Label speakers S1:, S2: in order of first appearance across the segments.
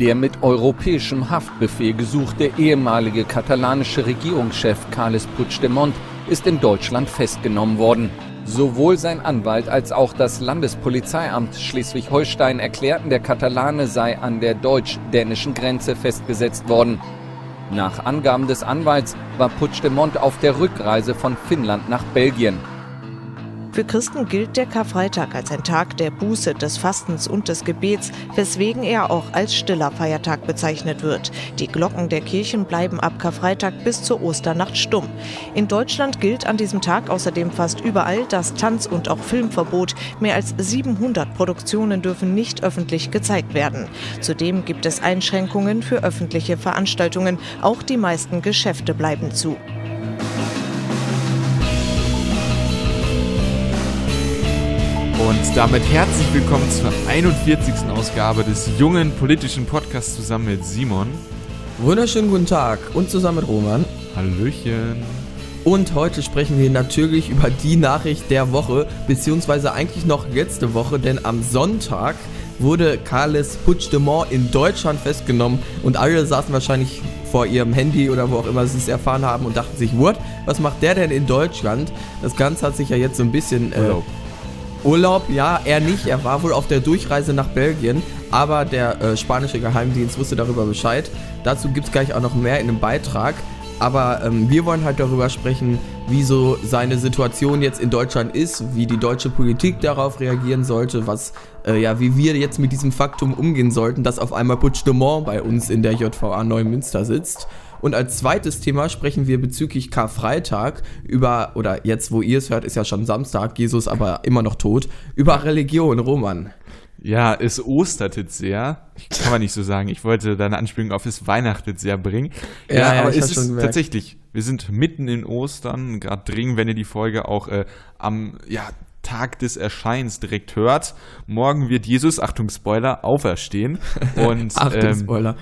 S1: Der mit europäischem Haftbefehl gesuchte ehemalige katalanische Regierungschef Carles Puigdemont ist in Deutschland festgenommen worden. Sowohl sein Anwalt als auch das Landespolizeiamt Schleswig-Holstein erklärten, der Katalane sei an der deutsch-dänischen Grenze festgesetzt worden. Nach Angaben des Anwalts war Puigdemont auf der Rückreise von Finnland nach Belgien.
S2: Für Christen gilt der Karfreitag als ein Tag der Buße, des Fastens und des Gebets, weswegen er auch als stiller Feiertag bezeichnet wird. Die Glocken der Kirchen bleiben ab Karfreitag bis zur Osternacht stumm. In Deutschland gilt an diesem Tag außerdem fast überall das Tanz- und auch Filmverbot. Mehr als 700 Produktionen dürfen nicht öffentlich gezeigt werden. Zudem gibt es Einschränkungen für öffentliche Veranstaltungen. Auch die meisten Geschäfte bleiben zu.
S3: Und damit herzlich willkommen zur 41. Ausgabe des jungen politischen Podcasts zusammen mit Simon.
S4: Wunderschönen guten Tag und zusammen mit Roman.
S3: Hallöchen.
S4: Und heute sprechen wir natürlich über die Nachricht der Woche, beziehungsweise eigentlich noch letzte Woche, denn am Sonntag wurde Carles Puigdemont in Deutschland festgenommen und alle saßen wahrscheinlich vor ihrem Handy oder wo auch immer sie es erfahren haben und dachten sich, what, was macht der denn in Deutschland? Das Ganze hat sich ja jetzt so ein bisschen... Äh, Urlaub, ja, er nicht. Er war wohl auf der Durchreise nach Belgien, aber der äh, spanische Geheimdienst wusste darüber Bescheid. Dazu gibt es gleich auch noch mehr in einem Beitrag. Aber ähm, wir wollen halt darüber sprechen, wie so seine Situation jetzt in Deutschland ist, wie die deutsche Politik darauf reagieren sollte, was, äh, ja, wie wir jetzt mit diesem Faktum umgehen sollten, dass auf einmal Puigdemont bei uns in der JVA Neumünster sitzt. Und als zweites Thema sprechen wir bezüglich Karfreitag über, oder jetzt, wo ihr es hört, ist ja schon Samstag, Jesus aber immer noch tot, über Religion, Roman.
S3: Ja, es ostert jetzt sehr. Kann man nicht so sagen. Ich wollte deine Anspielung auf es weihnachtet sehr bringen. Ja, ja, ja aber es ist tatsächlich, wir sind mitten in Ostern, gerade dringend, wenn ihr die Folge auch äh, am, ja, Tag des Erscheins direkt hört. Morgen wird Jesus, Achtung Spoiler, auferstehen. Und,
S4: Achtung ähm, Spoiler.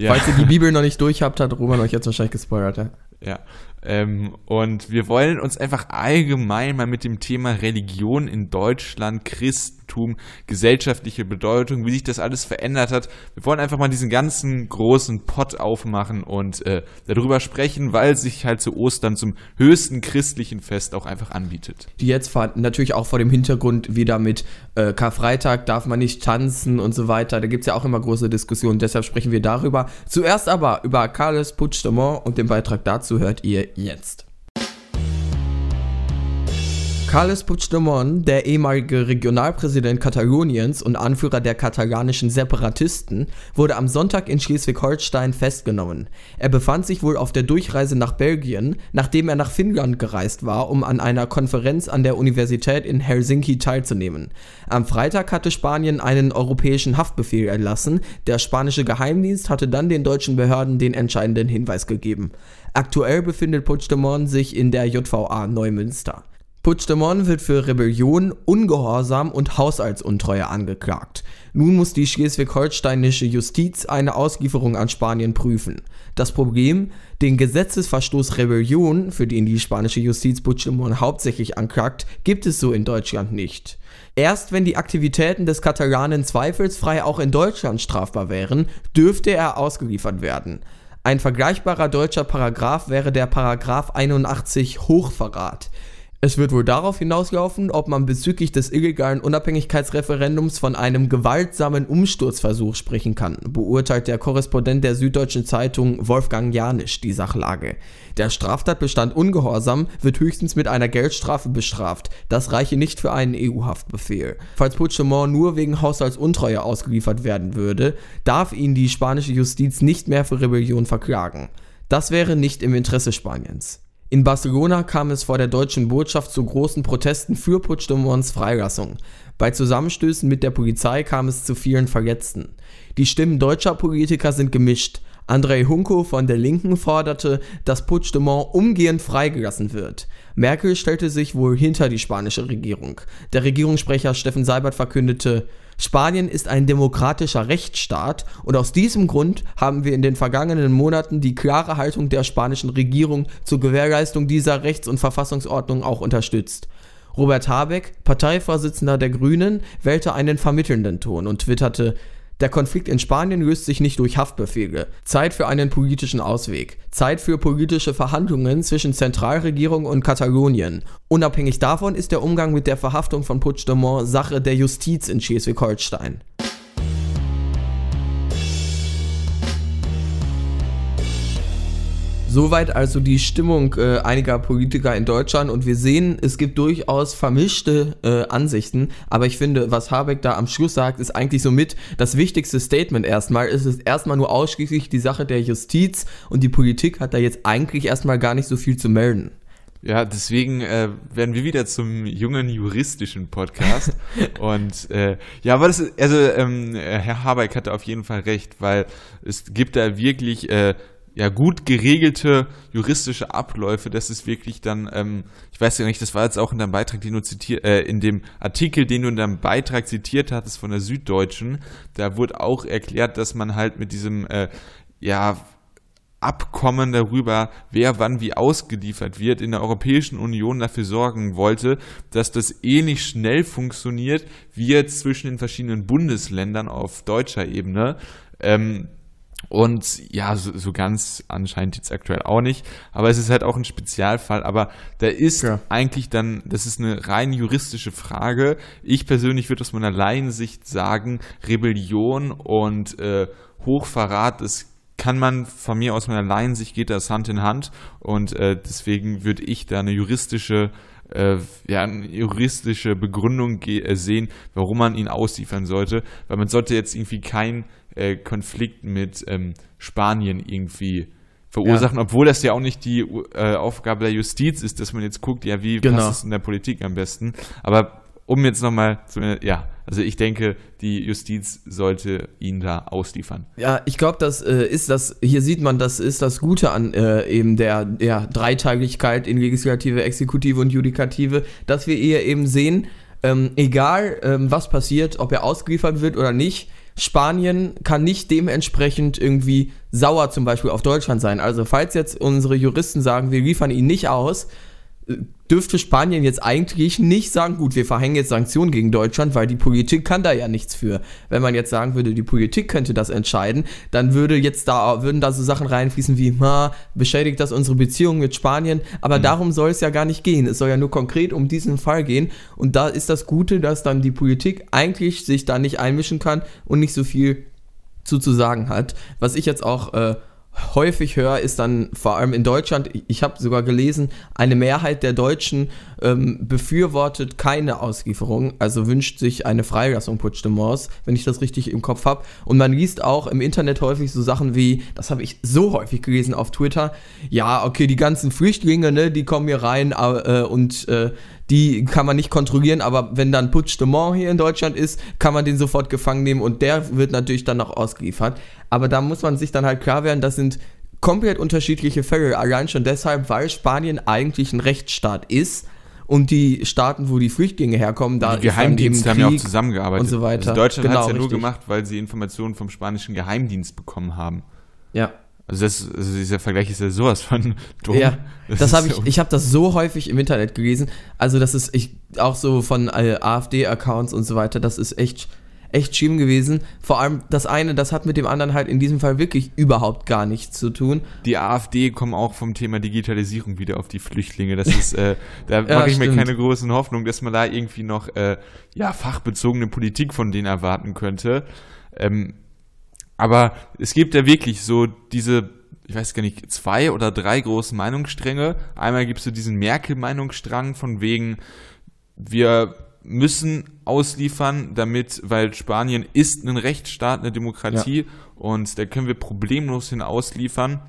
S4: Ja. Falls ihr die Bibel noch nicht durch habt, hat Roman euch jetzt wahrscheinlich gespoilert. Ja.
S3: ja. Ähm, und wir wollen uns einfach allgemein mal mit dem Thema Religion in Deutschland, Christen, Christentum, gesellschaftliche Bedeutung, wie sich das alles verändert hat. Wir wollen einfach mal diesen ganzen großen Pott aufmachen und äh, darüber sprechen, weil sich halt zu Ostern zum höchsten christlichen Fest auch einfach anbietet.
S4: Die jetzt natürlich auch vor dem Hintergrund wieder mit äh, Karfreitag darf man nicht tanzen und so weiter. Da gibt es ja auch immer große Diskussionen, deshalb sprechen wir darüber. Zuerst aber über Carles Puigdemont und den Beitrag dazu hört ihr jetzt. Carles Puigdemont, der ehemalige Regionalpräsident Kataloniens und Anführer der katalanischen Separatisten, wurde am Sonntag in Schleswig-Holstein festgenommen. Er befand sich wohl auf der Durchreise nach Belgien, nachdem er nach Finnland gereist war, um an einer Konferenz an der Universität in Helsinki teilzunehmen. Am Freitag hatte Spanien einen europäischen Haftbefehl erlassen, der spanische Geheimdienst hatte dann den deutschen Behörden den entscheidenden Hinweis gegeben. Aktuell befindet Puigdemont sich in der JVA Neumünster. Puigdemont wird für Rebellion, Ungehorsam und Haushaltsuntreue angeklagt. Nun muss die schleswig-holsteinische Justiz eine Auslieferung an Spanien prüfen. Das Problem, den Gesetzesverstoß Rebellion, für den die spanische Justiz Puigdemont hauptsächlich anklagt, gibt es so in Deutschland nicht. Erst wenn die Aktivitäten des Katalanen zweifelsfrei auch in Deutschland strafbar wären, dürfte er ausgeliefert werden. Ein vergleichbarer deutscher Paragraph wäre der Paragraph 81 Hochverrat. Es wird wohl darauf hinauslaufen, ob man bezüglich des illegalen Unabhängigkeitsreferendums von einem gewaltsamen Umsturzversuch sprechen kann, beurteilt der Korrespondent der Süddeutschen Zeitung Wolfgang Janisch die Sachlage. Der Straftatbestand Ungehorsam wird höchstens mit einer Geldstrafe bestraft. Das reiche nicht für einen EU-Haftbefehl. Falls Puigdemont nur wegen Haushaltsuntreue ausgeliefert werden würde, darf ihn die spanische Justiz nicht mehr für Rebellion verklagen. Das wäre nicht im Interesse Spaniens. In Barcelona kam es vor der deutschen Botschaft zu großen Protesten für Puigdemonts Freilassung. Bei Zusammenstößen mit der Polizei kam es zu vielen Verletzten. Die Stimmen deutscher Politiker sind gemischt. Andrei Hunko von der Linken forderte, dass Puigdemont umgehend freigelassen wird. Merkel stellte sich wohl hinter die spanische Regierung. Der Regierungssprecher Steffen Seibert verkündete, Spanien ist ein demokratischer Rechtsstaat und aus diesem Grund haben wir in den vergangenen Monaten die klare Haltung der spanischen Regierung zur Gewährleistung dieser Rechts- und Verfassungsordnung auch unterstützt. Robert Habeck, Parteivorsitzender der Grünen, wählte einen vermittelnden Ton und twitterte, Der Konflikt in Spanien löst sich nicht durch Haftbefehle. Zeit für einen politischen Ausweg. Zeit für politische Verhandlungen zwischen Zentralregierung und Katalonien. Unabhängig davon ist der Umgang mit der Verhaftung von Puigdemont Sache der Justiz in Schleswig-Holstein. Soweit also die Stimmung äh, einiger Politiker in Deutschland und wir sehen, es gibt durchaus vermischte äh, Ansichten, aber ich finde, was Habeck da am Schluss sagt, ist eigentlich somit das wichtigste Statement erstmal. Es ist erstmal nur ausschließlich die Sache der Justiz und die Politik hat da jetzt eigentlich erstmal gar nicht so viel zu melden.
S3: Ja, deswegen äh, werden wir wieder zum jungen juristischen Podcast. und äh, ja, aber das ist, also ähm, Herr Habeck hatte auf jeden Fall recht, weil es gibt da wirklich äh, ja, gut geregelte juristische Abläufe, das ist wirklich dann, ähm, ich weiß ja nicht, das war jetzt auch in deinem Beitrag, den du zitiert, äh, in dem Artikel, den du in deinem Beitrag zitiert hattest von der Süddeutschen, da wurde auch erklärt, dass man halt mit diesem, äh, ja, Abkommen darüber, wer wann wie ausgeliefert wird, in der Europäischen Union dafür sorgen wollte, dass das ähnlich schnell funktioniert wie jetzt zwischen den verschiedenen Bundesländern auf deutscher Ebene. Ähm, und ja, so, so, ganz anscheinend jetzt aktuell auch nicht. Aber es ist halt auch ein Spezialfall. Aber da ist ja. eigentlich dann, das ist eine rein juristische Frage. Ich persönlich würde aus meiner Laiensicht sagen, Rebellion und äh, Hochverrat, das kann man von mir aus meiner Laiensicht geht das Hand in Hand. Und äh, deswegen würde ich da eine juristische äh, ja, eine juristische Begründung äh, sehen, warum man ihn ausliefern sollte, weil man sollte jetzt irgendwie kein äh, Konflikt mit ähm, Spanien irgendwie verursachen, ja. obwohl das ja auch nicht die äh, Aufgabe der Justiz ist, dass man jetzt guckt, ja, wie genau. passt es in der Politik am besten. Aber um jetzt nochmal zu, ja, also ich denke, die Justiz sollte ihn da ausliefern.
S4: Ja, ich glaube, das äh, ist das, hier sieht man, das ist das Gute an äh, eben der, der Dreiteiligkeit in Legislative, Exekutive und Judikative, dass wir eher eben sehen, ähm, egal ähm, was passiert, ob er ausgeliefert wird oder nicht, Spanien kann nicht dementsprechend irgendwie sauer zum Beispiel auf Deutschland sein. Also falls jetzt unsere Juristen sagen, wir liefern ihn nicht aus, dürfte Spanien jetzt eigentlich nicht sagen, gut, wir verhängen jetzt Sanktionen gegen Deutschland, weil die Politik kann da ja nichts für. Wenn man jetzt sagen würde, die Politik könnte das entscheiden, dann würde jetzt da, würden da so Sachen reinfließen wie, ma, beschädigt das unsere Beziehung mit Spanien, aber mhm. darum soll es ja gar nicht gehen. Es soll ja nur konkret um diesen Fall gehen und da ist das Gute, dass dann die Politik eigentlich sich da nicht einmischen kann und nicht so viel zu, zu sagen hat. Was ich jetzt auch äh, häufig höre, ist dann vor allem in Deutschland, ich habe sogar gelesen, eine Mehrheit der Deutschen ähm, befürwortet keine Auslieferung, also wünscht sich eine Freilassung Puigdemonts, wenn ich das richtig im Kopf habe. Und man liest auch im Internet häufig so Sachen wie, das habe ich so häufig gelesen auf Twitter, ja, okay, die ganzen Flüchtlinge, ne, die kommen hier rein äh, und äh, die kann man nicht kontrollieren, aber wenn dann Puigdemont hier in Deutschland ist, kann man den sofort gefangen nehmen und der wird natürlich dann noch ausgeliefert. Aber da muss man sich dann halt klar werden, das sind komplett unterschiedliche Fälle, allein schon deshalb, weil Spanien eigentlich ein Rechtsstaat ist und die Staaten, wo die Flüchtlinge herkommen, da
S3: die Geheimdienste haben ja auch zusammengearbeitet
S4: und so weiter.
S3: Also Deutschland genau, hat es ja nur gemacht, weil sie Informationen vom spanischen Geheimdienst bekommen haben.
S4: Ja.
S3: Also, das, also dieser Vergleich ist ja sowas von
S4: dumm. Ja, das, das habe ich, ich habe das so häufig im Internet gelesen. Also das ist ich, auch so von äh, AfD-Accounts und so weiter, das ist echt, echt schlimm gewesen. Vor allem das eine, das hat mit dem anderen halt in diesem Fall wirklich überhaupt gar nichts zu tun.
S3: Die AfD kommen auch vom Thema Digitalisierung wieder auf die Flüchtlinge. Das ist, äh, da ja, mache ich mir keine großen Hoffnungen, dass man da irgendwie noch äh, ja, fachbezogene Politik von denen erwarten könnte. Ähm, aber es gibt ja wirklich so diese, ich weiß gar nicht, zwei oder drei große Meinungsstränge. Einmal gibt es so diesen Merkel-Meinungsstrang von wegen, wir müssen ausliefern, damit, weil Spanien ist ein Rechtsstaat, eine Demokratie ja. und da können wir problemlos hin ausliefern.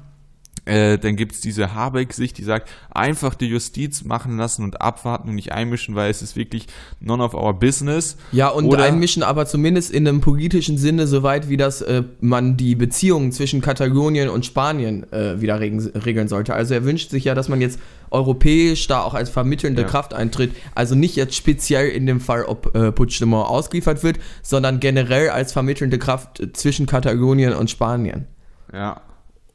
S3: Äh, dann gibt es diese Habeck-Sicht, die sagt, einfach die Justiz machen lassen und abwarten und nicht einmischen, weil es ist wirklich none of our business.
S4: Ja, und Oder einmischen aber zumindest in einem politischen Sinne, soweit wie das äh, man die Beziehungen zwischen Katalonien und Spanien äh, wieder regeln, regeln sollte. Also er wünscht sich ja, dass man jetzt europäisch da auch als vermittelnde ja. Kraft eintritt. Also nicht jetzt speziell in dem Fall, ob äh, Puigdemont ausgeliefert wird, sondern generell als vermittelnde Kraft zwischen Katalonien und Spanien.
S3: Ja,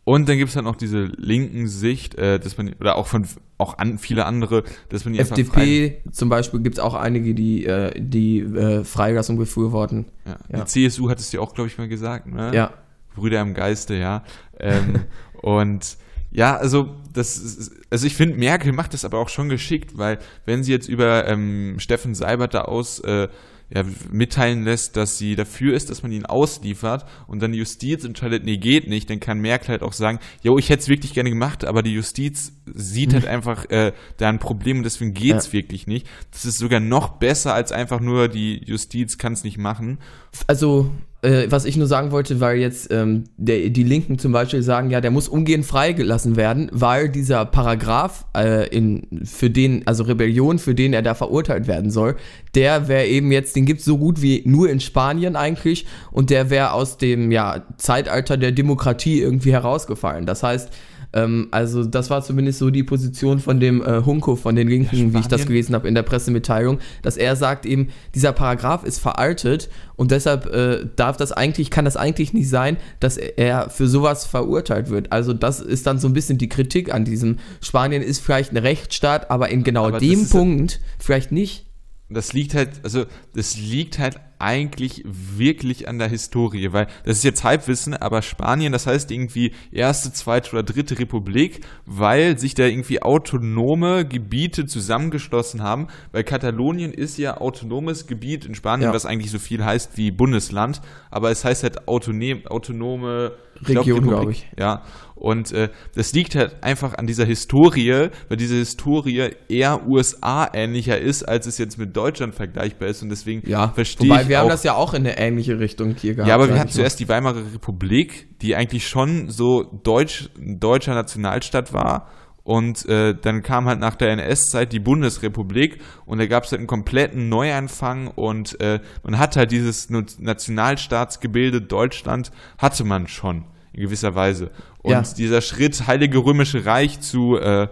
S3: Und dann gibt es halt noch diese linken Sicht, äh, dass man, oder auch von auch an, viele andere, dass man die
S4: FDP zum Beispiel gibt es auch einige, die äh, die äh, Freilassung befürworten.
S3: Ja. ja. Die CSU hat es dir auch, glaube ich, mal gesagt, ne?
S4: Ja.
S3: Brüder im Geiste, ja. Ähm, und ja, also das, also ich finde, Merkel macht das aber auch schon geschickt, weil wenn sie jetzt über ähm, Steffen Seibert da aus äh, ja, mitteilen lässt, dass sie dafür ist, dass man ihn ausliefert und dann die Justiz entscheidet, nee, geht nicht, dann kann Merkel halt auch sagen, jo, ich hätte es wirklich gerne gemacht, aber die Justiz sieht halt einfach äh, da ein Problem und deswegen geht's ja. wirklich nicht. Das ist sogar noch besser als einfach nur die Justiz kann es nicht machen.
S4: Also äh, was ich nur sagen wollte, weil jetzt ähm, der, die Linken zum Beispiel sagen, ja, der muss umgehend freigelassen werden, weil dieser Paragraph äh, in, für den, also Rebellion, für den er da verurteilt werden soll, der wäre eben jetzt, den gibt es so gut wie nur in Spanien eigentlich und der wäre aus dem ja, Zeitalter der Demokratie irgendwie herausgefallen. Das heißt, ähm, also das war zumindest so die Position von dem äh, Hunko, von den Linken, wie ich das gelesen habe in der Pressemitteilung, dass er sagt eben, dieser Paragraph ist veraltet und deshalb äh, darf das eigentlich, kann das eigentlich nicht sein, dass er für sowas verurteilt wird. Also das ist dann so ein bisschen die Kritik an diesem Spanien ist vielleicht ein Rechtsstaat, aber in genau aber dem Punkt vielleicht nicht.
S3: Das liegt halt, also das liegt halt eigentlich wirklich an der Historie, weil das ist jetzt Halbwissen, aber Spanien, das heißt irgendwie erste, zweite oder dritte Republik, weil sich da irgendwie autonome Gebiete zusammengeschlossen haben, weil Katalonien ist ja autonomes Gebiet in Spanien, ja. was eigentlich so viel heißt wie Bundesland, aber es heißt halt autonom, autonome
S4: Region, glaube ich.
S3: Ja, und äh, das liegt halt einfach an dieser Historie, weil diese Historie eher USA-ähnlicher ist, als es jetzt mit Deutschland vergleichbar ist und deswegen
S4: ja, verstehe ich wir haben das ja auch in eine ähnliche Richtung hier
S3: gehabt. Ja, aber wir hatten zuerst die Weimarer Republik, die eigentlich schon so deutsch, deutscher Nationalstaat war. Und äh, dann kam halt nach der NS-Zeit die Bundesrepublik und da gab es halt einen kompletten Neuanfang und äh, man hat halt dieses Nationalstaatsgebilde Deutschland hatte man schon in gewisser Weise. Und ja. dieser Schritt Heilige Römische Reich zu äh,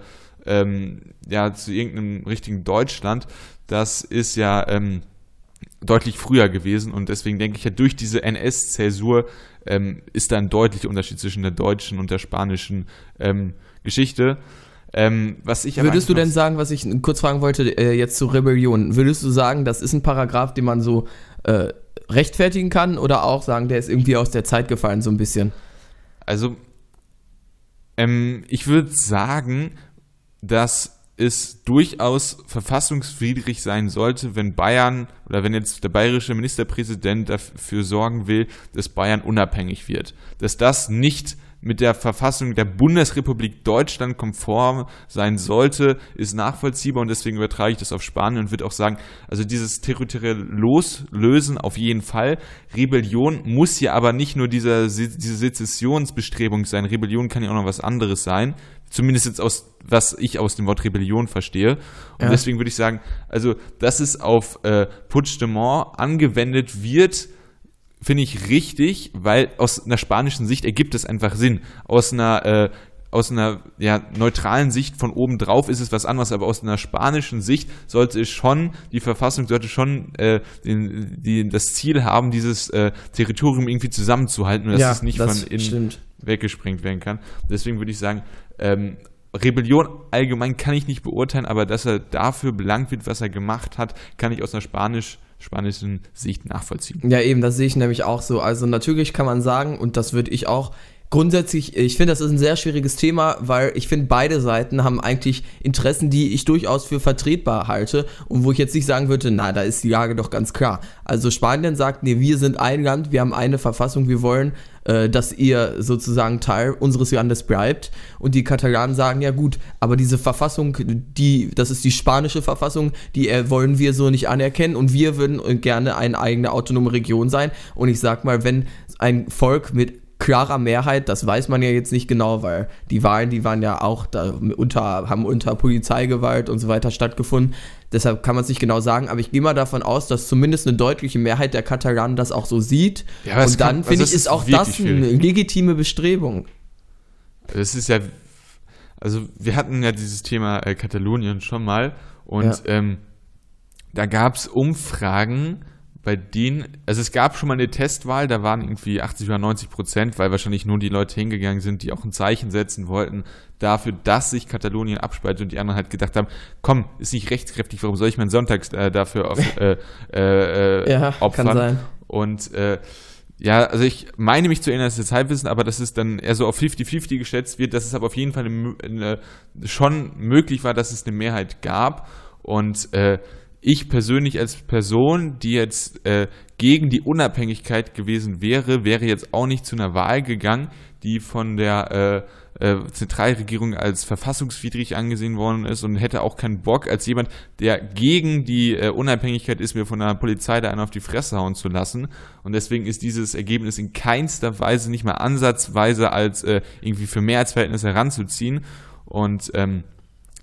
S3: ähm, ja zu irgendeinem richtigen Deutschland, das ist ja ähm, deutlich früher gewesen und deswegen denke ich ja, durch diese NS-Zäsur ähm, ist da ein deutlicher Unterschied zwischen der deutschen und der spanischen ähm, Geschichte. Ähm, was ich
S4: Würdest du denn sagen, was ich kurz fragen wollte, äh, jetzt zur Rebellion, würdest du sagen, das ist ein Paragraph, den man so äh, rechtfertigen kann oder auch sagen, der ist irgendwie aus der Zeit gefallen, so ein bisschen?
S3: Also, ähm, ich würde sagen, dass es durchaus verfassungswidrig sein sollte, wenn Bayern oder wenn jetzt der bayerische Ministerpräsident dafür sorgen will, dass Bayern unabhängig wird. Dass das nicht mit der Verfassung der Bundesrepublik Deutschland konform sein sollte, ist nachvollziehbar und deswegen übertrage ich das auf Spanien und würde auch sagen, also dieses territorielle Loslösen auf jeden Fall. Rebellion muss ja aber nicht nur dieser, diese Sezessionsbestrebung sein. Rebellion kann ja auch noch was anderes sein. Zumindest jetzt aus, was ich aus dem Wort Rebellion verstehe. Und ja. deswegen würde ich sagen, also, dass es auf äh, Puigdemont angewendet wird, finde ich richtig, weil aus einer spanischen Sicht ergibt es einfach Sinn. Aus einer äh, aus einer ja, neutralen Sicht von oben drauf ist es was anderes, aber aus einer spanischen Sicht sollte es schon, die Verfassung sollte schon äh, den, die, das Ziel haben, dieses äh, Territorium irgendwie zusammenzuhalten und dass ja, es nicht das von innen stimmt. weggesprengt werden kann. Deswegen würde ich sagen, ähm, Rebellion allgemein kann ich nicht beurteilen, aber dass er dafür belangt wird, was er gemacht hat, kann ich aus einer spanisch spanischen Sicht nachvollziehen.
S4: Ja, eben, das sehe ich nämlich auch so. Also natürlich kann man sagen, und das würde ich auch grundsätzlich, ich finde, das ist ein sehr schwieriges Thema, weil ich finde, beide Seiten haben eigentlich Interessen, die ich durchaus für vertretbar halte und wo ich jetzt nicht sagen würde, na, da ist die Lage doch ganz klar. Also Spanien sagt, nee, wir sind ein Land, wir haben eine Verfassung, wir wollen, äh, dass ihr sozusagen Teil unseres Landes bleibt. Und die Katalanen sagen, ja gut, aber diese Verfassung, die, das ist die spanische Verfassung, die äh, wollen wir so nicht anerkennen und wir würden gerne eine eigene autonome Region sein. Und ich sag mal, wenn ein Volk mit klarer Mehrheit, das weiß man ja jetzt nicht genau, weil die Wahlen, die waren ja auch da unter, haben unter Polizeigewalt und so weiter stattgefunden. Deshalb kann man es nicht genau sagen, aber ich gehe mal davon aus, dass zumindest eine deutliche Mehrheit der Katalanen das auch so sieht. Ja, und dann finde also ich, ist auch das eine legitime Bestrebung.
S3: Es ist ja, also wir hatten ja dieses Thema äh, Katalonien schon mal und ja. ähm, da gab es Umfragen bei denen, also es gab schon mal eine Testwahl, da waren irgendwie 80 oder 90 Prozent, weil wahrscheinlich nur die Leute hingegangen sind, die auch ein Zeichen setzen wollten dafür, dass sich Katalonien abspaltet und die anderen halt gedacht haben, komm, ist nicht rechtskräftig, warum soll ich meinen Sonntag äh, dafür auf, äh, äh, äh,
S4: ja,
S3: opfern?
S4: Kann sein.
S3: Und äh, ja, also ich meine mich zu erinnern, dass es jetzt Halbwissen, aber dass es dann eher so auf 50-50 geschätzt wird, dass es aber auf jeden Fall eine, eine, schon möglich war, dass es eine Mehrheit gab und äh, ich persönlich als Person, die jetzt äh, gegen die Unabhängigkeit gewesen wäre, wäre jetzt auch nicht zu einer Wahl gegangen, die von der äh, äh, Zentralregierung als verfassungswidrig angesehen worden ist und hätte auch keinen Bock, als jemand, der gegen die äh, Unabhängigkeit ist, mir von der Polizei da einen auf die Fresse hauen zu lassen. Und deswegen ist dieses Ergebnis in keinster Weise nicht mal ansatzweise als äh, irgendwie für Mehrheitsverhältnisse heranzuziehen. Und ähm,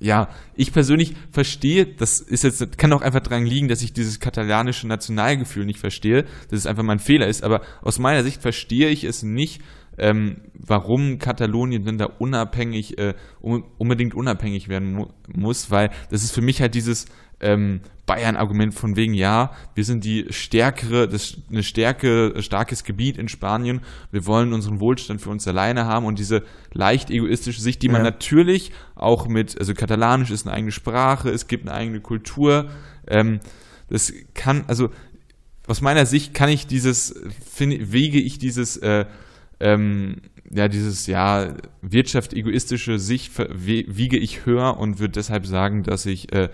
S3: ja, ich persönlich verstehe, das ist jetzt, kann auch einfach dran liegen, dass ich dieses katalanische Nationalgefühl nicht verstehe, dass es einfach mein Fehler ist, aber aus meiner Sicht verstehe ich es nicht, ähm, warum Katalonien denn da unabhängig, äh, unbedingt unabhängig werden mu muss, weil das ist für mich halt dieses, ähm, Bayern-Argument von wegen, ja, wir sind die stärkere, das, eine Stärke, starkes Gebiet in Spanien, wir wollen unseren Wohlstand für uns alleine haben und diese leicht egoistische Sicht, die man ja. natürlich auch mit, also Katalanisch ist eine eigene Sprache, es gibt eine eigene Kultur, ähm, das kann, also aus meiner Sicht kann ich dieses, find, wege ich dieses, äh, ähm, ja, dieses, ja, wirtschaft egoistische Sicht wiege ich höher und würde deshalb sagen, dass ich äh,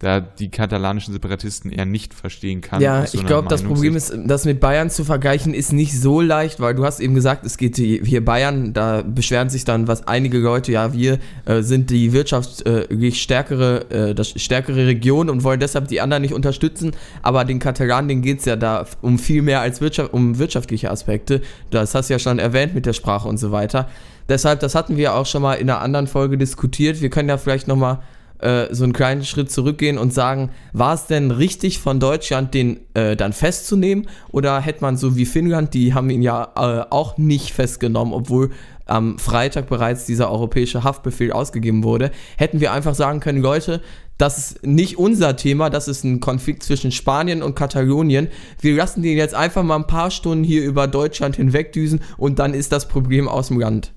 S3: da die katalanischen Separatisten eher nicht verstehen kann.
S4: Ja, so ich glaube, das Problem ist, das mit Bayern zu vergleichen, ist nicht so leicht, weil du hast eben gesagt, es geht hier Bayern, da beschweren sich dann was einige Leute, ja, wir äh, sind die wirtschaftlich äh, stärkere, äh, das stärkere Region und wollen deshalb die anderen nicht unterstützen, aber den Katalanen, denen geht es ja da um viel mehr als Wirtschaft, um wirtschaftliche Aspekte. Das hast du ja schon erwähnt mit der Sprache und so weiter. Deshalb, das hatten wir auch schon mal in einer anderen Folge diskutiert. Wir können ja vielleicht nochmal äh, so einen kleinen Schritt zurückgehen und sagen, war es denn richtig von Deutschland, den äh, dann festzunehmen? Oder hätte man so wie Finnland, die haben ihn ja äh, auch nicht festgenommen, obwohl am Freitag bereits dieser europäische Haftbefehl ausgegeben wurde, hätten wir einfach sagen können, Leute, das ist nicht unser Thema, das ist ein Konflikt zwischen Spanien und Katalonien. Wir lassen den jetzt einfach mal ein paar Stunden hier über Deutschland hinwegdüsen und dann ist das Problem aus dem Land.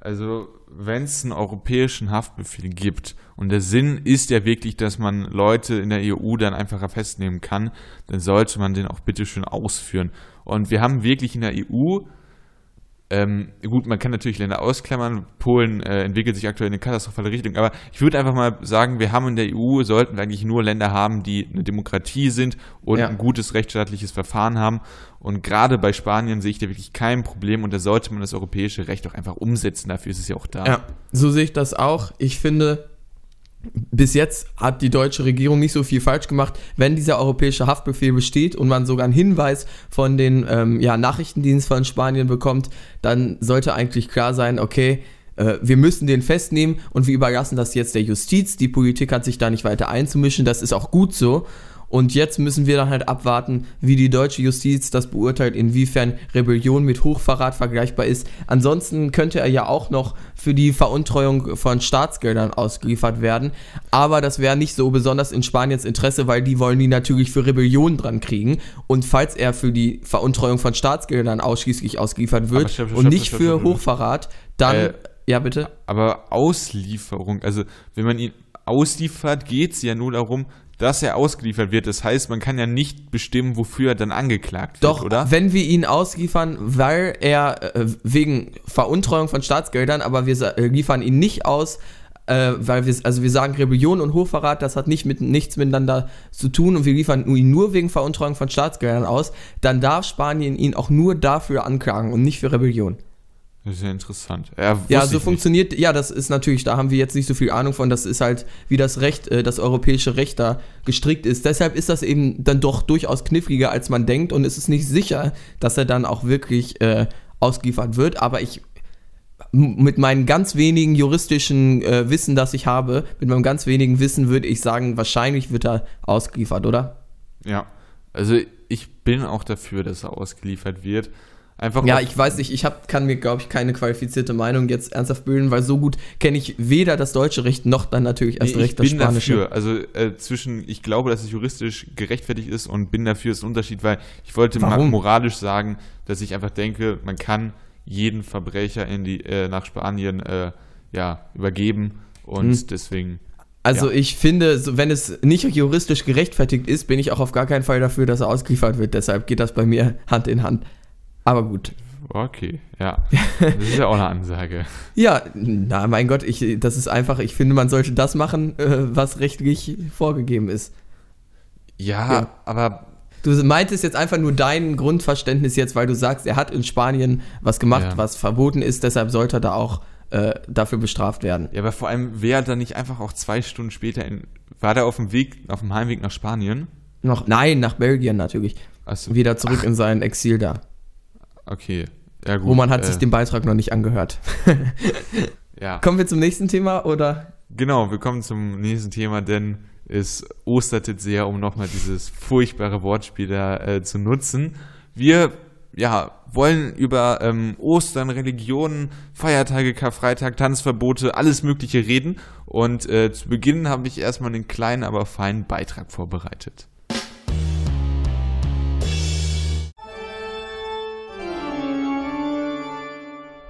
S3: Also, wenn es einen europäischen Haftbefehl gibt und der Sinn ist ja wirklich, dass man Leute in der EU dann einfacher festnehmen kann, dann sollte man den auch bitteschön ausführen. Und wir haben wirklich in der EU ähm, gut, man kann natürlich Länder ausklammern. Polen äh, entwickelt sich aktuell in eine katastrophale Richtung. Aber ich würde einfach mal sagen, wir haben in der EU, sollten wir eigentlich nur Länder haben, die eine Demokratie sind und ja. ein gutes rechtsstaatliches Verfahren haben. Und gerade bei Spanien sehe ich da wirklich kein Problem und da sollte man das europäische Recht auch einfach umsetzen. Dafür ist es ja auch da.
S4: Ja, so sehe ich das auch. Ich finde, bis jetzt hat die deutsche Regierung nicht so viel falsch gemacht. Wenn dieser europäische Haftbefehl besteht und man sogar einen Hinweis von den ähm, ja, Nachrichtendienst von Spanien bekommt, dann sollte eigentlich klar sein, okay, äh, wir müssen den festnehmen und wir überlassen das jetzt der Justiz. Die Politik hat sich da nicht weiter einzumischen, das ist auch gut so. Und jetzt müssen wir dann halt abwarten, wie die deutsche Justiz das beurteilt, inwiefern Rebellion mit Hochverrat vergleichbar ist. Ansonsten könnte er ja auch noch für die Veruntreuung von Staatsgeldern ausgeliefert werden. Aber das wäre nicht so besonders in Spaniens Interesse, weil die wollen die natürlich für Rebellion dran kriegen. Und falls er für die Veruntreuung von Staatsgeldern ausschließlich ausgeliefert wird stopp, stopp, und nicht stopp, für Hochverrat, dann. Äh, ja, bitte.
S3: Aber Auslieferung, also wenn man ihn ausliefert, geht es ja nur darum, dass er ausgeliefert wird. Das heißt, man kann ja nicht bestimmen, wofür er dann angeklagt
S4: wird, Doch,
S3: oder?
S4: wenn wir ihn ausliefern, weil er äh, wegen Veruntreuung von Staatsgeldern, aber wir äh, liefern ihn nicht aus, äh, weil wir, also wir sagen Rebellion und Hochverrat, das hat nicht mit, nichts miteinander zu tun und wir liefern ihn nur wegen Veruntreuung von Staatsgeldern aus, dann darf Spanien ihn auch nur dafür anklagen und nicht für Rebellion.
S3: Das ist ja interessant.
S4: Ja, ja so funktioniert, ja, das ist natürlich, da haben wir jetzt nicht so viel Ahnung von, das ist halt, wie das Recht, äh, das europäische Recht da gestrickt ist. Deshalb ist das eben dann doch durchaus kniffliger, als man denkt und es ist nicht sicher, dass er dann auch wirklich äh, ausgeliefert wird. Aber ich, mit meinem ganz wenigen juristischen äh, Wissen, das ich habe, mit meinem ganz wenigen Wissen würde ich sagen, wahrscheinlich wird er ausgeliefert, oder?
S3: Ja, also ich bin auch dafür, dass er ausgeliefert wird. Einfach
S4: Ja, ich weiß nicht, ich hab, kann mir, glaube ich, keine qualifizierte Meinung jetzt ernsthaft bilden, weil so gut kenne ich weder das deutsche Recht noch dann natürlich erst
S3: Nee,
S4: recht
S3: ich
S4: das
S3: bin
S4: spanische.
S3: dafür. Also äh, zwischen, ich glaube, dass es juristisch gerechtfertigt ist und bin dafür ist ein Unterschied, weil ich wollte mal
S4: Warum?
S3: moralisch sagen, dass ich einfach denke, man kann jeden Verbrecher in die äh, nach Spanien äh, ja übergeben und
S4: Hm.
S3: deswegen.
S4: Also
S3: Ja.
S4: ich finde, wenn es nicht juristisch gerechtfertigt ist, bin ich auch auf gar keinen Fall dafür, dass er ausgeliefert wird. Deshalb geht das bei mir Hand in Hand. Aber gut.
S3: Okay, ja. Das ist ja auch eine Ansage.
S4: Ja, na mein Gott, ich, das ist einfach, ich finde, man sollte das machen, äh, was rechtlich vorgegeben ist.
S3: Ja,
S4: Ja.
S3: aber
S4: Du meintest jetzt einfach nur dein Grundverständnis jetzt, weil du sagst, er hat in Spanien was gemacht,
S3: Ja.
S4: was verboten ist, deshalb sollte er da auch äh, dafür bestraft werden.
S3: ja, aber vor allem wäre er dann nicht einfach auch zwei Stunden später in, war der auf dem Weg, auf dem Heimweg nach Spanien?
S4: Noch, nein, nach Belgien natürlich.
S3: Achso,
S4: Wieder zurück in sein Exil da.
S3: Okay. Ja, gut.
S4: Roman hat
S3: äh,
S4: sich den Beitrag noch nicht angehört.
S3: ja.
S4: Kommen wir zum nächsten Thema oder?
S3: Genau, wir kommen zum nächsten Thema, denn es ostertet sehr, um nochmal dieses furchtbare Wortspiel da äh, zu nutzen. Wir ja, wollen über ähm, Ostern, Religionen, Feiertage, Karfreitag, Tanzverbote, alles Mögliche reden. Und äh, zu Beginn habe ich erstmal einen kleinen, aber feinen Beitrag vorbereitet.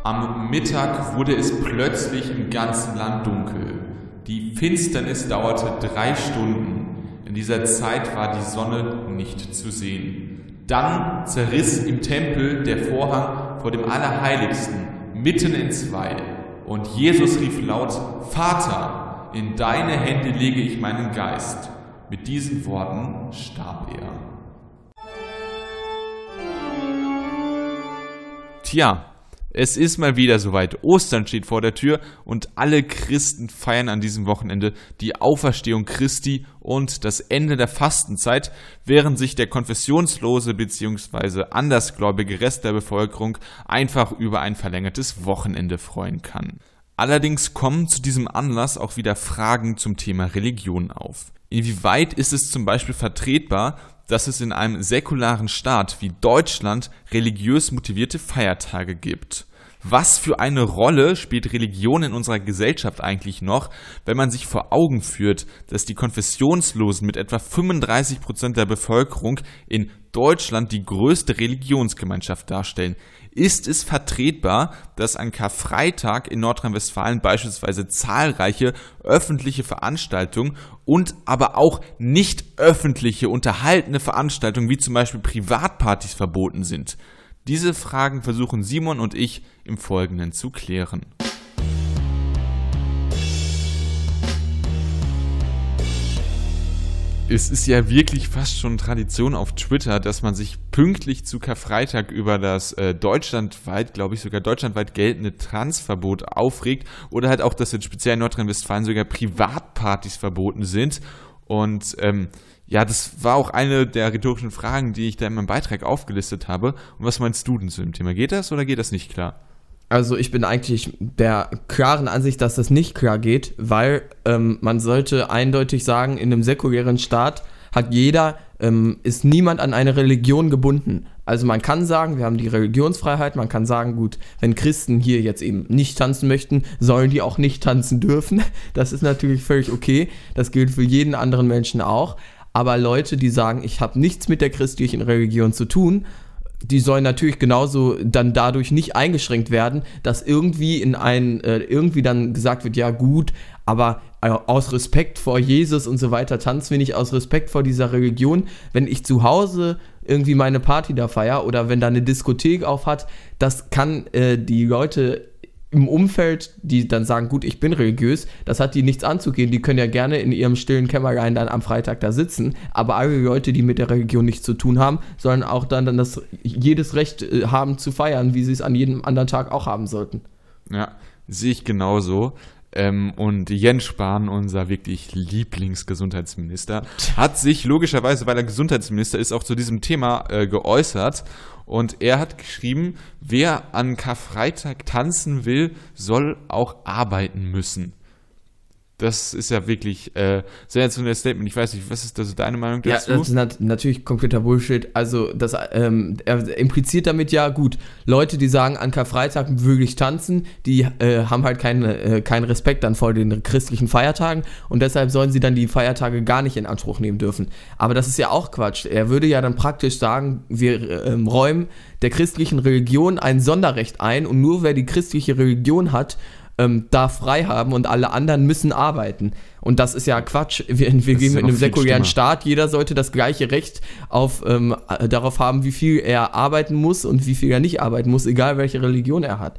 S3: Am Mittag wurde es plötzlich im ganzen Land dunkel. Die Finsternis dauerte drei Stunden. In dieser Zeit war die Sonne nicht zu sehen. Dann zerriss im Tempel der Vorhang vor dem Allerheiligsten mitten in zwei. Und Jesus rief laut, Vater, in deine Hände lege ich meinen Geist. Mit diesen Worten starb er. Tja, es ist mal wieder soweit. Ostern steht vor der Tür und alle Christen feiern an diesem Wochenende die Auferstehung Christi und das Ende der Fastenzeit, während sich der konfessionslose bzw. andersgläubige Rest der Bevölkerung einfach über ein verlängertes Wochenende freuen kann. Allerdings kommen zu diesem Anlass auch wieder Fragen zum Thema Religion auf. Inwieweit ist es zum Beispiel vertretbar, dass es in einem säkularen Staat wie Deutschland religiös motivierte Feiertage gibt? Was für eine Rolle spielt Religion in unserer Gesellschaft eigentlich noch, wenn man sich vor Augen führt, dass die Konfessionslosen mit etwa 35 Prozent der Bevölkerung in Deutschland die größte Religionsgemeinschaft darstellen? Ist es vertretbar, dass an Karfreitag in Nordrhein-Westfalen beispielsweise zahlreiche öffentliche Veranstaltungen und aber auch nicht öffentliche unterhaltene Veranstaltungen wie zum Beispiel Privatpartys verboten sind? Diese Fragen versuchen Simon und ich im Folgenden zu klären. Es ist ja wirklich fast schon Tradition auf Twitter, dass man sich pünktlich zu Karfreitag über das äh, deutschlandweit, glaube ich, sogar deutschlandweit geltende Transverbot aufregt oder halt auch, dass in speziell in Nordrhein-Westfalen sogar Privatpartys verboten sind. Und ähm, ja, das war auch eine der rhetorischen Fragen, die ich da in meinem Beitrag aufgelistet habe. Und was meinst du denn zu dem Thema? Geht das oder geht das nicht klar?
S4: Also ich bin eigentlich der klaren Ansicht, dass das nicht klar geht, weil ähm, man sollte eindeutig sagen, in einem säkulären Staat hat jeder, ähm, ist niemand an eine Religion gebunden. Also man kann sagen, wir haben die Religionsfreiheit, man kann sagen, gut, wenn Christen hier jetzt eben nicht tanzen möchten, sollen die auch nicht tanzen dürfen. Das ist natürlich völlig okay. Das gilt für jeden anderen Menschen auch. Aber Leute, die sagen, ich habe nichts mit der christlichen Religion zu tun, die sollen natürlich genauso dann dadurch nicht eingeschränkt werden, dass irgendwie in ein, äh, irgendwie dann gesagt wird, ja gut, aber äh, aus Respekt vor Jesus und so weiter tanzen wir nicht aus Respekt vor dieser Religion. Wenn ich zu Hause irgendwie meine Party da feier oder wenn da eine Diskothek auf hat, das kann äh, die Leute im Umfeld, die dann sagen, gut, ich bin religiös, das hat die nichts anzugehen. Die können ja gerne in ihrem stillen Kämmerlein dann am Freitag da sitzen. Aber alle Leute, die mit der Religion nichts zu tun haben, sollen auch dann, dann das, jedes Recht äh, haben zu feiern, wie sie es an jedem anderen Tag auch haben sollten.
S3: Ja, sehe ich genauso. Ähm, und Jens Spahn, unser wirklich Lieblingsgesundheitsminister, hat sich logischerweise, weil er Gesundheitsminister ist, auch zu diesem Thema äh, geäußert. Und er hat geschrieben, wer an Karfreitag tanzen will, soll auch arbeiten müssen. Das ist ja wirklich äh, sensationelles Statement. Ich weiß nicht, was ist da so deine Meinung
S4: dazu? Ja, das ist nat natürlich kompletter Bullshit. Also, das ähm, er impliziert damit ja, gut, Leute, die sagen, an Karfreitag wirklich tanzen, die äh, haben halt keine, äh, keinen Respekt dann vor den christlichen Feiertagen und deshalb sollen sie dann die Feiertage gar nicht in Anspruch nehmen dürfen. Aber das ist ja auch Quatsch. Er würde ja dann praktisch sagen, wir ähm, räumen der christlichen Religion ein Sonderrecht ein und nur wer die christliche Religion hat, ähm, darf frei haben und alle anderen müssen arbeiten. Und das ist ja Quatsch. Wir, wir gehen mit einem säkulären Staat. Jeder sollte das gleiche Recht auf, ähm, äh, darauf haben, wie viel er arbeiten muss und wie viel er nicht arbeiten muss, egal welche Religion er hat.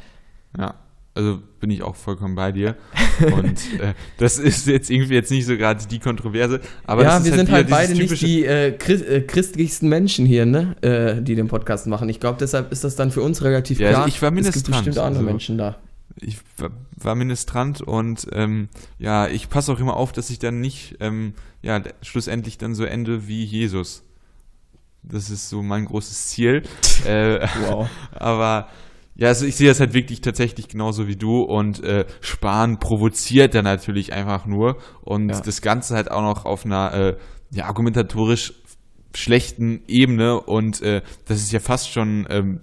S3: Ja, also bin ich auch vollkommen bei dir. Und äh, das ist jetzt irgendwie jetzt nicht so gerade die Kontroverse. Aber
S4: ja, wir halt sind halt beide nicht die äh, Christ, äh, christlichsten Menschen hier, ne, äh, die den Podcast machen. Ich glaube, deshalb ist das dann für uns relativ ja, also
S3: klar. Also ich war mindestens
S4: es gibt bestimmt andere also, Menschen da
S3: ich war Ministrant und ähm, ja, ich passe auch immer auf, dass ich dann nicht ähm, ja, schlussendlich dann so ende wie Jesus. Das ist so mein großes Ziel. äh, wow. Aber ja, also ich sehe das halt wirklich tatsächlich genauso wie du und äh, Spahn provoziert dann natürlich einfach nur und ja. das Ganze halt auch noch auf einer äh, ja, argumentatorisch schlechten Ebene und äh, das ist ja fast schon ähm,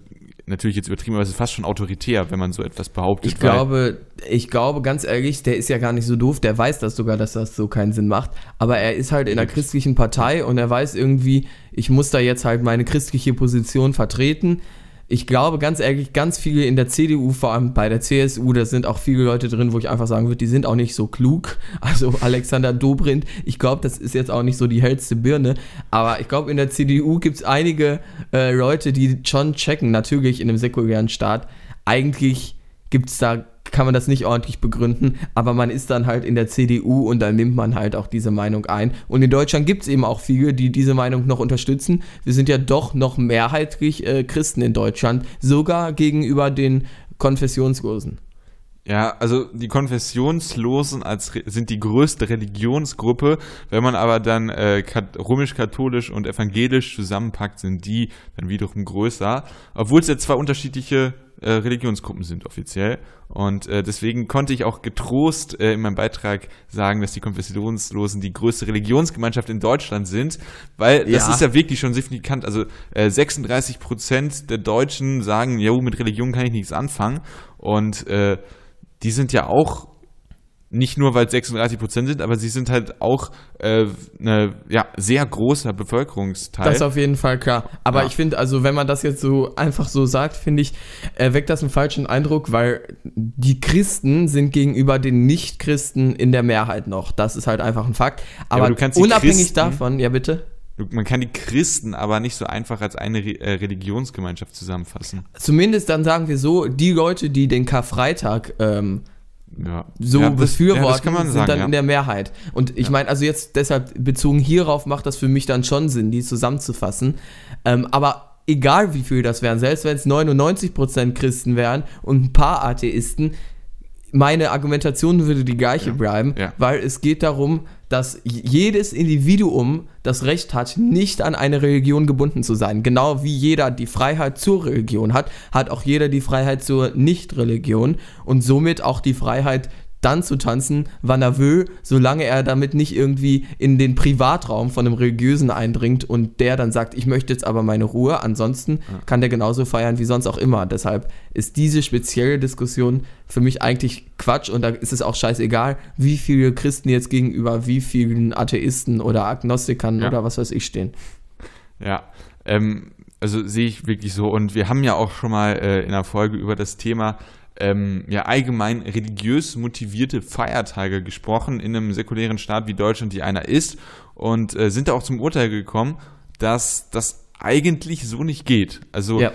S3: natürlich jetzt übertrieben, aber es ist fast schon autoritär, wenn man so etwas behauptet.
S4: Ich glaube, ich glaube ganz ehrlich, der ist ja gar nicht so doof, der weiß das sogar, dass das so keinen Sinn macht, aber er ist halt in einer christlichen Partei und er weiß irgendwie, ich muss da jetzt halt meine christliche Position vertreten ich glaube ganz ehrlich, ganz viele in der CDU, vor allem bei der CSU, da sind auch viele Leute drin, wo ich einfach sagen würde, die sind auch nicht so klug. Also Alexander Dobrindt, ich glaube, das ist jetzt auch nicht so die hellste Birne, aber ich glaube, in der CDU gibt es einige äh, Leute, die schon checken, natürlich in einem säkulären Staat, eigentlich gibt es da kann man das nicht ordentlich begründen, aber man ist dann halt in der CDU und dann nimmt man halt auch diese Meinung ein. Und in Deutschland gibt es eben auch viele, die diese Meinung noch unterstützen. Wir sind ja doch noch mehrheitlich äh, Christen in Deutschland, sogar gegenüber den Konfessionslosen.
S3: Ja, also die Konfessionslosen als sind die größte Religionsgruppe. Wenn man aber dann äh, römisch-katholisch und evangelisch zusammenpackt, sind die dann wiederum größer. Obwohl es ja zwei unterschiedliche äh, Religionsgruppen sind offiziell. Und äh, deswegen konnte ich auch getrost äh, in meinem Beitrag sagen, dass die Konfessionslosen die größte Religionsgemeinschaft in Deutschland sind, weil das ja. ist ja wirklich schon signifikant. Also äh, 36 Prozent der Deutschen sagen, jo, mit Religion kann ich nichts anfangen. Und äh, die sind ja auch nicht nur, weil es 36 Prozent sind, aber sie sind halt auch äh, eine ja, sehr großer Bevölkerungsteil.
S4: Das ist auf jeden Fall klar. Aber ja. ich finde, also wenn man das jetzt so einfach so sagt, finde ich, äh, weckt das einen falschen Eindruck, weil die Christen sind gegenüber den Nicht-Christen in der Mehrheit noch. Das ist halt einfach ein Fakt. Aber, ja, aber unabhängig Christen, davon, ja bitte.
S3: Man kann die Christen aber nicht so einfach als eine äh, Religionsgemeinschaft zusammenfassen.
S4: Zumindest dann sagen wir so, die Leute, die den Karfreitag ähm, ja. so ja, das, befürworten, ja, sind sagen, dann in der Mehrheit. Und ich meine, also jetzt deshalb bezogen hierauf macht das für mich dann schon Sinn, die zusammenzufassen. Ähm, aber egal wie viel das wären, selbst wenn es 99% Christen wären und ein paar Atheisten, meine Argumentation würde die gleiche bleiben, weil es geht darum, dass jedes Individuum das Recht hat, nicht an eine Religion gebunden zu sein. Genau wie jeder die Freiheit zur Religion hat, hat auch jeder die Freiheit zur Nicht-Religion und somit auch die Freiheit dann zu tanzen, wann er will, solange er damit nicht irgendwie in den Privatraum von einem Religiösen eindringt und der dann sagt, ich möchte jetzt aber meine Ruhe. Ansonsten ja. kann der genauso feiern wie sonst auch immer. Deshalb ist diese spezielle Diskussion für mich eigentlich Quatsch und da ist es auch scheißegal, wie viele Christen jetzt gegenüber wie vielen Atheisten oder Agnostikern ja. oder was weiß ich stehen.
S3: Ja, ähm, also sehe ich wirklich so. Und wir haben ja auch schon mal äh, in einer Folge über das Thema ähm, ja, allgemein religiös motivierte Feiertage gesprochen in einem säkulären Staat wie Deutschland, die einer ist, und äh, sind da auch zum Urteil gekommen, dass das eigentlich so nicht geht. Also ja.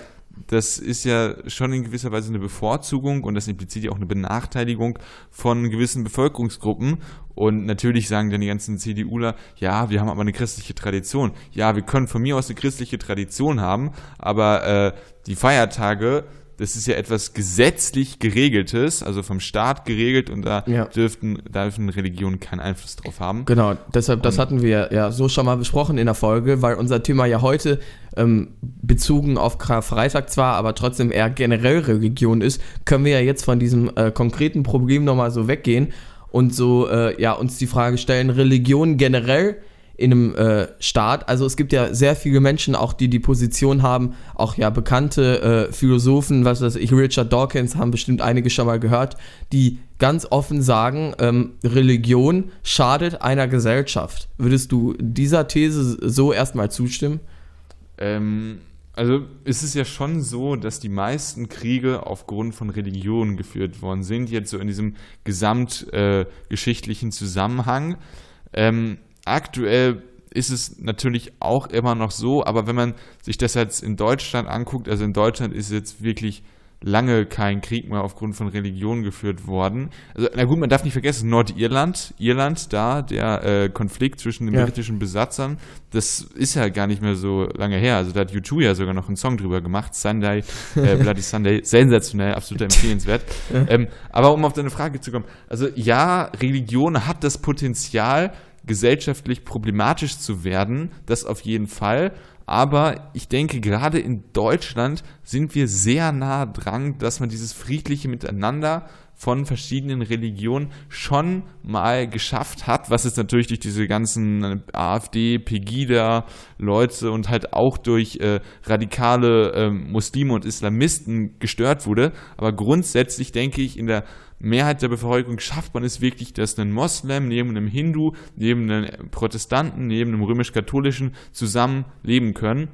S3: das ist ja schon in gewisser Weise eine Bevorzugung und das impliziert ja auch eine Benachteiligung von gewissen Bevölkerungsgruppen. Und natürlich sagen dann die ganzen CDUler, ja, wir haben aber eine christliche Tradition. Ja, wir können von mir aus eine christliche Tradition haben, aber äh, die Feiertage das ist ja etwas gesetzlich geregeltes, also vom Staat geregelt und da ja. dürften, dürfen Religionen keinen Einfluss drauf haben.
S4: Genau, deshalb, das hatten wir ja so schon mal besprochen in der Folge, weil unser Thema ja heute ähm, bezogen auf Freitag zwar, aber trotzdem eher generell Religion ist, können wir ja jetzt von diesem äh, konkreten Problem nochmal so weggehen und so äh, ja uns die Frage stellen, Religion generell in einem äh, Staat. Also es gibt ja sehr viele Menschen, auch die die Position haben, auch ja bekannte äh, Philosophen, was weiß ich, Richard Dawkins haben bestimmt einige schon mal gehört, die ganz offen sagen, ähm, Religion schadet einer Gesellschaft. Würdest du dieser These so erstmal zustimmen?
S3: Ähm, also ist es ja schon so, dass die meisten Kriege aufgrund von Religionen geführt worden sind, jetzt so in diesem gesamtgeschichtlichen äh, Zusammenhang. Ähm, aktuell ist es natürlich auch immer noch so, aber wenn man sich das jetzt in Deutschland anguckt, also in Deutschland ist jetzt wirklich lange kein Krieg mehr aufgrund von Religion geführt worden. Also, na gut, man darf nicht vergessen, Nordirland, Irland, da, der äh, Konflikt zwischen den ja. britischen Besatzern, das ist ja gar nicht mehr so lange her. Also da hat U2 ja sogar noch einen Song drüber gemacht, Sunday, äh, Bloody Sunday, sensationell, absolut empfehlenswert. Ja. Ähm, aber um auf deine Frage zu kommen, also ja, Religion hat das Potenzial, gesellschaftlich problematisch zu werden, das auf jeden Fall. Aber ich denke, gerade in Deutschland sind wir sehr nah dran, dass man dieses friedliche Miteinander von verschiedenen Religionen schon mal geschafft hat, was jetzt natürlich durch diese ganzen AfD, Pegida-Leute und halt auch durch äh, radikale äh, Muslime und Islamisten gestört wurde. Aber grundsätzlich denke ich, in der Mehrheit der Bevölkerung schafft man es wirklich, dass ein Moslem neben einem Hindu, neben einem Protestanten, neben einem römisch-katholischen zusammen leben können.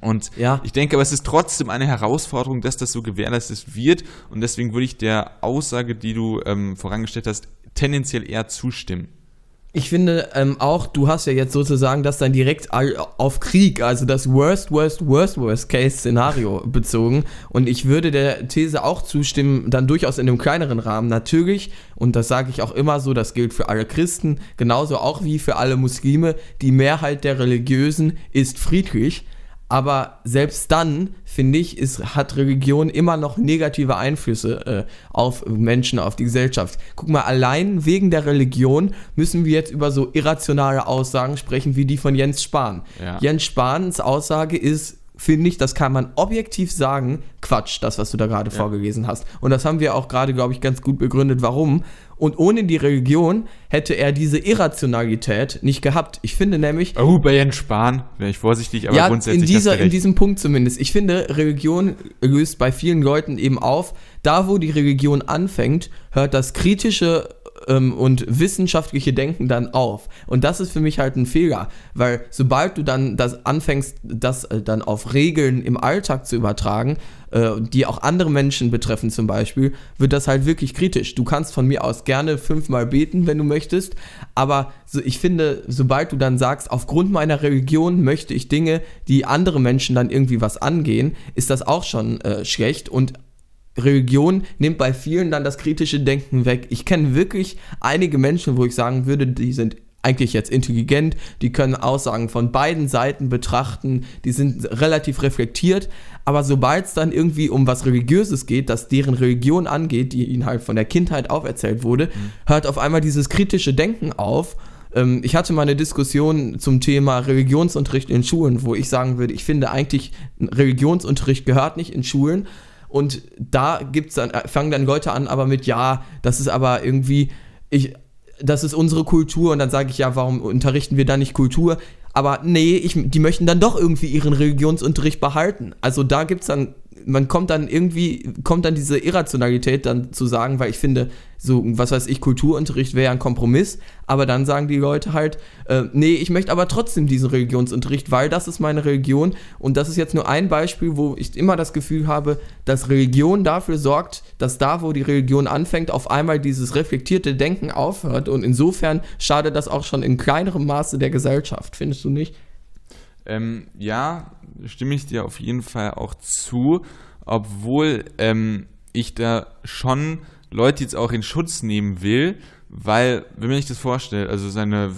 S3: Und ja. ich denke, aber es ist trotzdem eine Herausforderung, dass das so gewährleistet wird. Und deswegen würde ich der Aussage, die du ähm, vorangestellt hast, tendenziell eher zustimmen.
S4: Ich finde ähm, auch, du hast ja jetzt sozusagen das dann direkt auf Krieg, also das Worst, Worst, Worst, Worst Case Szenario bezogen. Und ich würde der These auch zustimmen, dann durchaus in einem kleineren Rahmen. Natürlich, und das sage ich auch immer so, das gilt für alle Christen, genauso auch wie für alle Muslime, die Mehrheit der Religiösen ist friedlich. Aber selbst dann, finde ich, ist, hat Religion immer noch negative Einflüsse äh, auf Menschen, auf die Gesellschaft. Guck mal, allein wegen der Religion müssen wir jetzt über so irrationale Aussagen sprechen wie die von Jens Spahn. Ja. Jens Spahns Aussage ist, finde ich, das kann man objektiv sagen, Quatsch, das, was du da gerade ja. vorgelesen hast. Und das haben wir auch gerade, glaube ich, ganz gut begründet, warum. Und ohne die Religion hätte er diese Irrationalität nicht gehabt. Ich finde nämlich.
S3: Oh, bei Jens Spahn wäre ich vorsichtig, aber
S4: ja,
S3: grundsätzlich.
S4: In, dieser, in diesem Punkt zumindest. Ich finde, Religion löst bei vielen Leuten eben auf, da wo die Religion anfängt, hört das kritische ähm, und wissenschaftliche Denken dann auf. Und das ist für mich halt ein Fehler, weil sobald du dann das anfängst, das äh, dann auf Regeln im Alltag zu übertragen, äh, die auch andere Menschen betreffen zum Beispiel, wird das halt wirklich kritisch. Du kannst von mir aus gerne fünfmal beten, wenn du möchtest, aber so, ich finde, sobald du dann sagst, aufgrund meiner Religion möchte ich Dinge, die andere Menschen dann irgendwie was angehen, ist das auch schon äh, schlecht und Religion nimmt bei vielen dann das kritische Denken weg. Ich kenne wirklich einige Menschen, wo ich sagen würde, die sind eigentlich jetzt intelligent, die können Aussagen von beiden Seiten betrachten, die sind relativ reflektiert, aber sobald es dann irgendwie um was Religiöses geht, das deren Religion angeht, die ihnen halt von der Kindheit auferzählt wurde, mhm. hört auf einmal dieses kritische Denken auf. Ähm, ich hatte mal eine Diskussion zum Thema Religionsunterricht in Schulen, wo ich sagen würde, ich finde eigentlich, Religionsunterricht gehört nicht in Schulen. Und da gibt's dann, fangen dann Leute an, aber mit, ja, das ist aber irgendwie, ich, das ist unsere Kultur und dann sage ich ja, warum unterrichten wir da nicht Kultur? Aber nee, ich, die möchten dann doch irgendwie ihren Religionsunterricht behalten. Also da gibt es dann man kommt dann irgendwie, kommt dann diese Irrationalität dann zu sagen, weil ich finde, so, was weiß ich, Kulturunterricht wäre ja ein Kompromiss, aber dann sagen die Leute halt, äh, nee, ich möchte aber trotzdem diesen Religionsunterricht, weil das ist meine Religion und das ist jetzt nur ein Beispiel, wo ich immer das Gefühl habe, dass Religion dafür sorgt, dass da, wo die Religion anfängt, auf einmal dieses reflektierte Denken aufhört und insofern schadet das auch schon in kleinerem Maße der Gesellschaft, findest du nicht?
S3: Ähm, ja, stimme ich dir auf jeden Fall auch zu, obwohl ähm, ich da schon Leute jetzt auch in Schutz nehmen will, weil, wenn man sich das vorstellt, also seine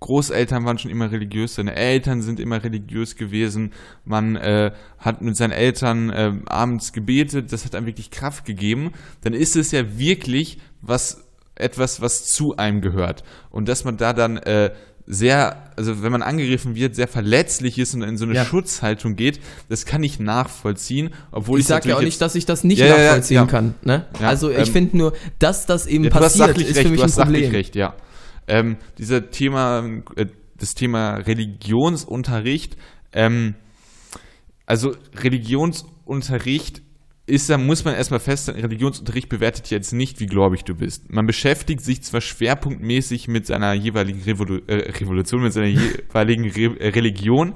S3: Großeltern waren schon immer religiös, seine Eltern sind immer religiös gewesen, man äh, hat mit seinen Eltern äh, abends gebetet, das hat einem wirklich Kraft gegeben, dann ist es ja wirklich was etwas, was zu einem gehört. Und dass man da dann äh, sehr, also wenn man angegriffen wird, sehr verletzlich ist und in so eine
S4: Ja.
S3: Schutzhaltung geht, das kann ich nachvollziehen, obwohl
S4: Ich
S3: ich
S4: sage ja auch nicht, dass ich das nicht
S3: Ja,
S4: nachvollziehen
S3: ja.
S4: kann. Ne? Also ich
S3: ähm,
S4: finde nur, dass das eben passiert, ist
S3: recht,
S4: für mich ein Problem.
S3: recht, ja. Ähm, dieser Thema, äh, das Thema Religionsunterricht, ähm, also Religionsunterricht ist, da muss man erstmal feststellen, Religionsunterricht bewertet jetzt nicht, wie gläubig du bist. Man beschäftigt sich zwar schwerpunktmäßig mit seiner jeweiligen Revolu äh, Revolution, mit seiner jeweiligen Re äh, Religion,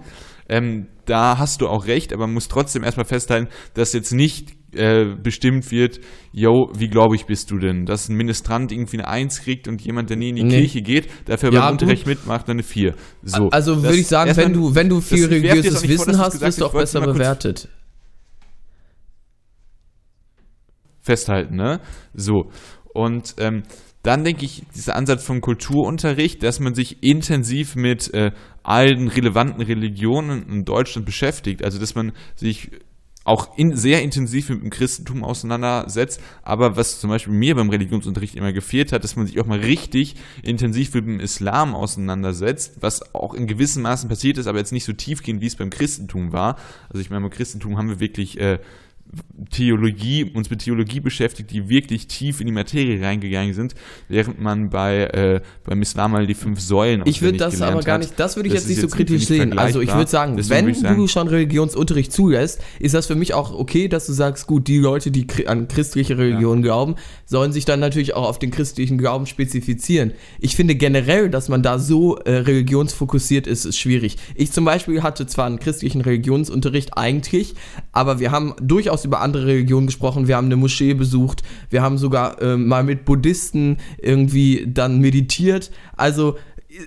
S3: ähm, da hast du auch recht, aber man muss trotzdem erstmal festhalten, dass jetzt nicht äh, bestimmt wird, yo, wie gläubig bist du denn? Dass ein Ministrant irgendwie eine Eins kriegt und jemand, der nie in die
S4: Nee.
S3: Kirche geht, dafür
S4: Ja,
S3: beim Unterricht
S4: gut.
S3: mitmacht, dann eine Vier. So,
S4: also würde ich sagen, wenn du, wenn du viel religiöses
S3: vor,
S4: Wissen
S3: du's
S4: hast, wirst du auch besser bewertet.
S3: Festhalten, ne? So. Und ähm, dann denke ich, dieser Ansatz vom Kulturunterricht, dass man sich intensiv mit äh, allen relevanten Religionen in Deutschland beschäftigt, also dass man sich auch in, sehr intensiv mit dem Christentum auseinandersetzt, aber was zum Beispiel mir beim Religionsunterricht immer gefehlt hat, dass man sich auch mal richtig intensiv mit dem Islam auseinandersetzt, was auch in gewissem Maßen passiert ist, aber jetzt nicht so tiefgehend, wie es beim Christentum war. Also ich meine, beim Christentum haben wir wirklich äh, Theologie, uns mit Theologie beschäftigt, die wirklich tief in die Materie reingegangen sind, während man bei äh, beim Islam mal die fünf Säulen
S4: Ich würde das aber gar nicht, das würde ich
S3: Das
S4: jetzt nicht so
S3: jetzt
S4: kritisch
S3: irgendwie
S4: sehen. Also ich würde sagen,
S3: Deswegen
S4: wenn
S3: sagen,
S4: du schon Religionsunterricht zulässt, ist das für mich auch okay, dass du sagst, gut, die Leute, die an christliche Religion glauben, sollen sich dann natürlich auch auf den christlichen Glauben spezifizieren. Ich finde generell, dass man da so äh, religionsfokussiert ist, ist schwierig. Ich zum Beispiel hatte zwar einen christlichen Religionsunterricht eigentlich, aber wir haben durchaus über andere Religionen gesprochen. Wir haben eine Moschee besucht, wir haben sogar ähm, mal mit Buddhisten irgendwie dann meditiert. Also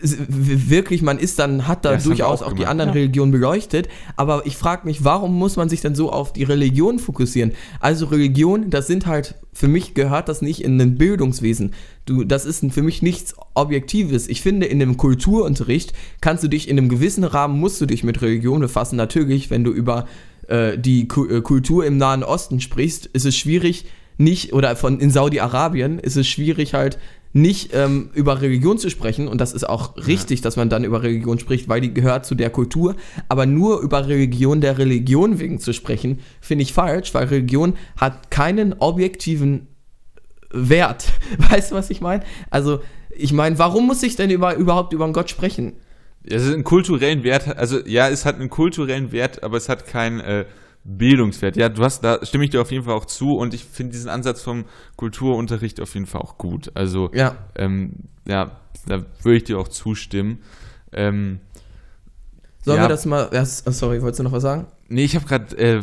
S4: wirklich, man ist dann, hat da
S3: Ja,
S4: durchaus
S3: auch
S4: auch, die anderen
S3: ja.
S4: Religionen beleuchtet, aber ich frage mich, warum muss man sich dann so auf die Religion fokussieren? Also Religion, das sind halt, für mich gehört das nicht in ein Bildungswesen. Du, das ist für mich nichts Objektives. Ich finde, in einem Kulturunterricht kannst du dich in einem gewissen Rahmen, musst du dich mit Religion befassen. Natürlich, wenn du über äh, die Ku äh, Kultur im Nahen Osten sprichst, ist es schwierig, nicht, oder von in Saudi-Arabien ist es schwierig halt, nicht ähm, über Religion zu sprechen und das ist auch richtig, dass man dann über Religion spricht, weil die gehört zu der Kultur, aber nur über Religion der Religion wegen zu sprechen, finde ich falsch, weil Religion hat keinen objektiven Wert. Weißt du, was ich meine? Also, ich meine, warum muss ich denn über, überhaupt über einen Gott sprechen?
S3: Es ist einen kulturellen Wert, also ja, es hat einen kulturellen Wert, aber es hat keinen äh, Bildungswert. Ja, du hast, da stimme ich dir auf jeden Fall auch zu und ich finde diesen Ansatz vom Kulturunterricht auf jeden Fall auch gut. Also
S4: Ja.
S3: ähm, ja, da würde ich dir auch zustimmen. Ähm,
S4: Sollen
S3: Ja.
S4: wir das mal. Ja, sorry, wolltest du noch was sagen?
S3: nee, ich habe gerade, äh,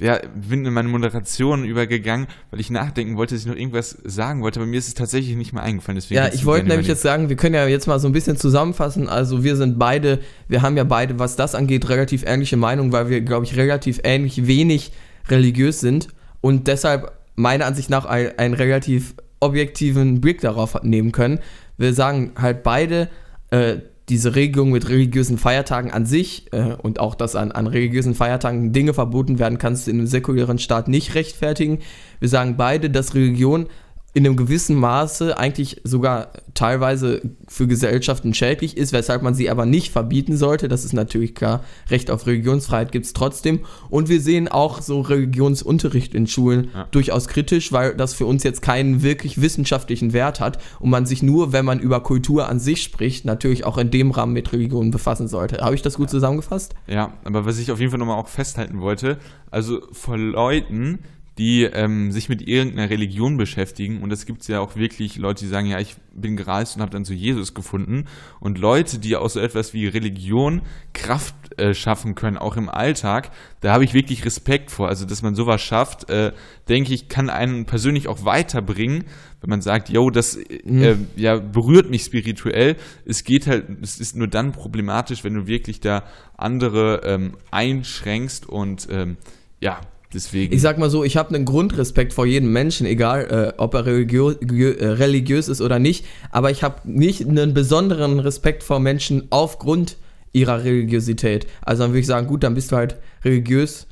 S3: ja, bin in meine Moderation übergegangen, weil ich nachdenken wollte, dass ich noch irgendwas sagen wollte, aber mir ist es tatsächlich nicht mehr eingefallen. Deswegen
S4: Ja, ich wollte nämlich jetzt sagen, wir können ja jetzt mal so ein bisschen zusammenfassen. Also wir sind beide, wir haben ja beide, was das angeht, relativ ähnliche Meinungen, weil wir, glaube ich, relativ ähnlich wenig religiös sind und deshalb meiner Ansicht nach ein- einen relativ objektiven Blick darauf nehmen können. Wir sagen halt beide, äh, diese Regelung mit religiösen Feiertagen an sich äh, und auch, dass an, an religiösen Feiertagen Dinge verboten werden, kannst du in einem säkulären Staat nicht rechtfertigen. Wir sagen beide, dass Religion in einem gewissen Maße eigentlich sogar teilweise für Gesellschaften schädlich ist, weshalb man sie aber nicht verbieten sollte. Das ist natürlich klar. Recht auf Religionsfreiheit gibt es trotzdem. Und wir sehen auch so Religionsunterricht in Schulen
S3: Ja.
S4: durchaus kritisch, weil das für uns jetzt keinen wirklich wissenschaftlichen Wert hat und man sich nur, wenn man über Kultur an sich spricht, natürlich auch in dem Rahmen mit Religion befassen sollte. Habe ich das gut zusammengefasst?
S3: Ja, aber was ich auf jeden Fall nochmal auch festhalten wollte, also vor Leuten, die ähm, sich mit irgendeiner Religion beschäftigen, und es gibt ja auch wirklich Leute, die sagen, ja, ich bin gereist und habe dann zu Jesus gefunden, und Leute, die aus so etwas wie Religion Kraft äh, schaffen können, auch im Alltag, da habe ich wirklich Respekt vor. Also, dass man sowas schafft, äh, denke ich, kann einen persönlich auch weiterbringen, wenn man sagt, yo, das äh, ja, berührt mich spirituell. Es geht halt, es ist nur dann problematisch, wenn du wirklich da andere ähm, einschränkst und ähm, ja, deswegen.
S4: Ich sag mal so, ich habe einen Grundrespekt vor jedem Menschen, egal äh, ob er religio gö- äh, religiös ist oder nicht, aber ich habe nicht einen besonderen Respekt vor Menschen aufgrund ihrer Religiosität. Also dann würde ich sagen, gut, dann bist du halt religiös.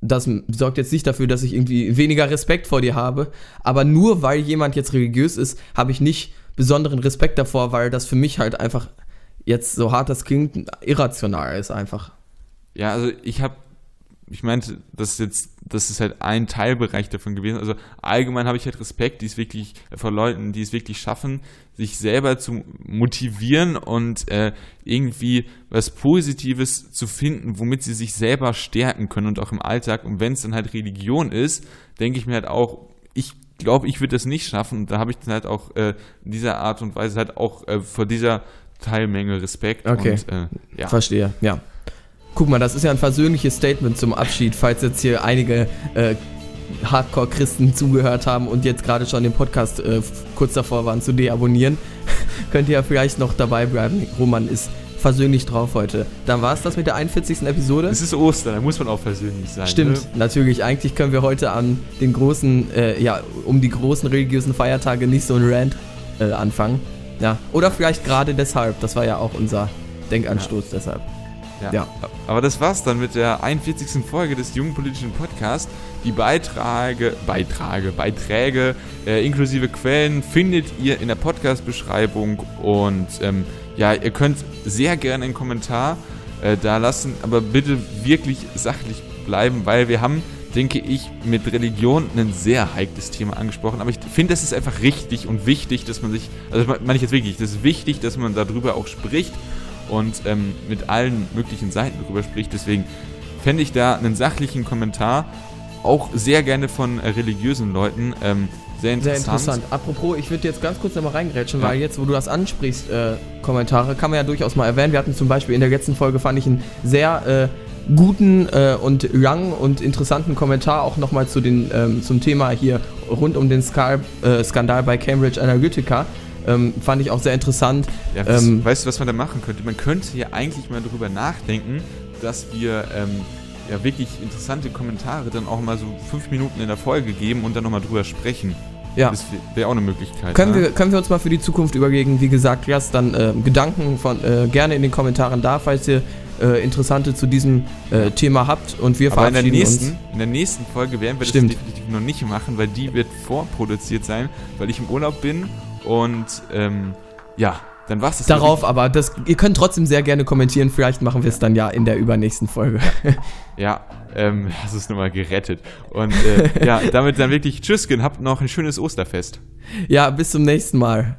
S4: Das sorgt jetzt nicht dafür, dass ich irgendwie weniger Respekt vor dir habe, aber nur weil jemand jetzt religiös ist, habe ich nicht besonderen Respekt davor, weil das für mich halt einfach jetzt so hart das klingt, irrational ist einfach.
S3: Ja, also ich habe ich meinte, das ist jetzt, das ist halt ein Teilbereich davon gewesen. Also allgemein habe ich halt Respekt, die es wirklich vor Leuten, die es wirklich schaffen, sich selber zu motivieren und äh, irgendwie was Positives zu finden, womit sie sich selber stärken können und auch im Alltag. Und wenn es dann halt Religion ist, denke ich mir halt auch, ich glaube, ich würde das nicht schaffen. Und da habe ich dann halt auch äh, in dieser Art und Weise halt auch äh, vor dieser Teilmenge Respekt.
S4: Okay.
S3: Und, äh, ja.
S4: Verstehe, ja. Guck mal, das ist ja ein versöhnliches Statement zum Abschied, falls jetzt hier einige äh, Hardcore-Christen zugehört haben und jetzt gerade schon den Podcast äh, kurz davor waren zu deabonnieren. Könnt ihr ja vielleicht noch dabei bleiben. Roman ist versöhnlich drauf heute. Dann war es das mit der 41. Episode.
S3: Es ist Ostern, da muss man auch persönlich sein.
S4: Stimmt,
S3: Ne?
S4: natürlich. Eigentlich können wir heute an den großen, äh, ja, um die großen religiösen Feiertage nicht so ein Rant äh, anfangen. Ja. Oder vielleicht gerade deshalb. Das war ja auch unser Denkanstoß deshalb.
S3: Ja.
S4: Ja.
S3: Aber das war's dann mit der 41. Folge des Jungen Politischen Podcasts. Die Beiträge, Beiträge, Beiträge äh, inklusive Quellen findet ihr in der Podcast-Beschreibung und ähm, ja, ihr könnt sehr gerne einen Kommentar äh, da lassen, aber bitte wirklich sachlich bleiben, weil wir haben, denke ich, mit Religion ein sehr heikles Thema angesprochen. Aber ich finde, das ist einfach richtig und wichtig, dass man sich, also das meine ich jetzt wirklich, das ist wichtig, dass man darüber auch spricht und ähm, mit allen möglichen Seiten darüber spricht. Deswegen fände ich da einen sachlichen Kommentar, auch sehr gerne von äh, religiösen Leuten, ähm, sehr interessant.
S4: Sehr interessant. Apropos, ich würde jetzt ganz kurz nochmal reingrätschen,
S3: Ja.
S4: weil jetzt, wo du das ansprichst, äh, Kommentare, kann man ja durchaus mal erwähnen. Wir hatten zum Beispiel in der letzten Folge, fand ich einen sehr äh, guten äh, und langen und interessanten Kommentar auch nochmal zu den, ähm, zum Thema hier rund um den Skal äh, Skandal bei Cambridge Analytica. Ähm, fand ich auch sehr interessant.
S3: Ja, was,
S4: Ähm,
S3: weißt du, was man da machen könnte? Man könnte ja eigentlich mal darüber nachdenken, dass wir ähm, ja wirklich interessante Kommentare dann auch mal so fünf Minuten in der Folge geben und dann nochmal drüber sprechen.
S4: Ja.
S3: Das wäre auch eine Möglichkeit.
S4: Können
S3: ne?
S4: wir, können wir uns mal für die Zukunft überlegen. Wie gesagt, lasst dann äh, Gedanken von äh, gerne in den Kommentaren da, falls ihr äh, Interessante zu diesem äh, Thema habt. Und wir
S3: Aber in der, nächsten,
S4: uns.
S3: in der nächsten Folge werden wir
S4: Stimmt.
S3: das definitiv noch nicht machen, weil die wird vorproduziert sein, weil ich im Urlaub bin und ähm, ja, dann war's das.
S4: Darauf aber, das, ihr könnt trotzdem sehr gerne kommentieren. Vielleicht machen wir es dann ja in der übernächsten Folge.
S3: Ja, ähm, hast es nochmal gerettet. Und äh, ja, damit dann wirklich Tschüssken, habt noch ein schönes Osterfest.
S4: ja, bis zum nächsten Mal.